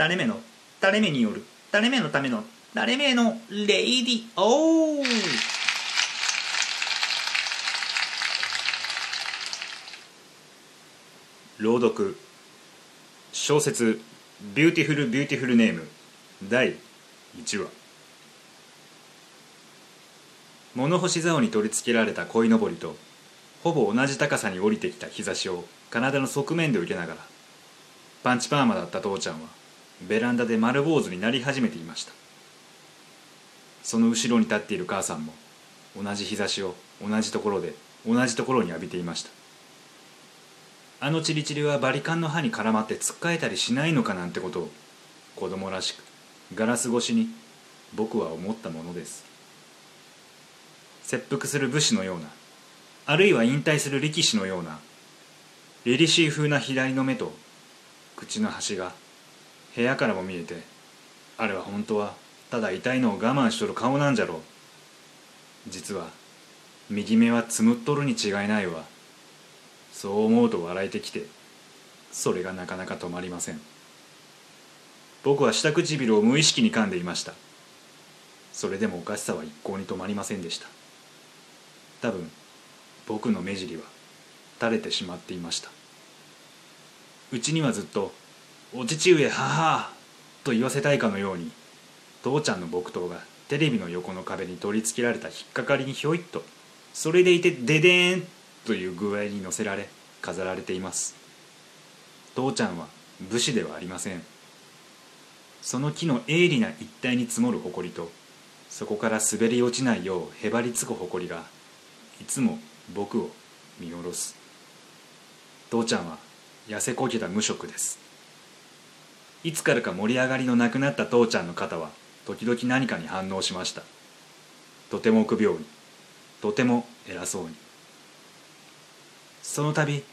誰目の誰目による誰目のための誰目の radio。朗読小説「ビューティフル・ビューティフル・ネーム」第1話。物干し竿に取り付けられた鯉のぼりとほぼ同じ高さに降りてきた日差しを体の側面で受けながらパンチパーマだった父ちゃんはベランダで丸坊主になり始めていました。その後ろに立っている母さんも同じ日差しを同じところで同じところに浴びていました。あのチリチリはバリカンの刃に絡まってつっかえたりしないのかなんてことを子供らしくガラス越しに僕は思ったものです。切腹する武士のようなあるいは引退する力士のような凛々しい風な左の目と口の端が部屋からも見えてあれは本当はただ痛いのを我慢しとる顔なんじゃろう。実は右目はつむっとるに違いないわ。そう思うと笑えてきてそれがなかなか止まりません。僕は下唇を無意識に噛んでいました。それでもおかしさは一向に止まりませんでした。多分僕の目尻は垂れてしまっていました。うちにはずっと「お父上母」と言わせたいかのように父ちゃんの木刀がテレビの横の壁に取り付けられた引っかかりにひょいっとそれでいてデデーンという具合に乗せられ飾られています。父ちゃんは武士ではありません。その木の鋭利な一帯に積もる埃とそこから滑り落ちないようへばりつく埃がいつも僕を見下ろす。父ちゃんは痩せこけた無職です。いつからか盛り上がりのなくなった父ちゃんの肩は時々何かに反応しました。とても臆病にとても偉そうに。その度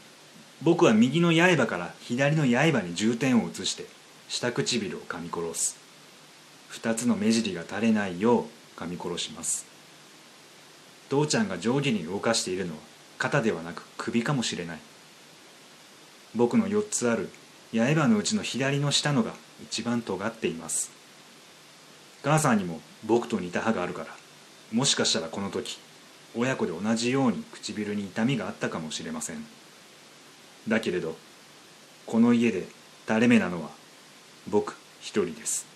僕は右の刃から左の刃に重点を移して下唇を噛み殺す。二つの目尻が垂れないよう噛み殺します。父ちゃんが上下に動かしているのは肩ではなく首かもしれない。僕の4つある刃のうちの左の下のが一番尖っています。母さんにも僕と似た歯があるからもしかしたらこの時親子で同じように唇に痛みがあったかもしれません。だけれどこの家で垂れ目なのは僕一人です。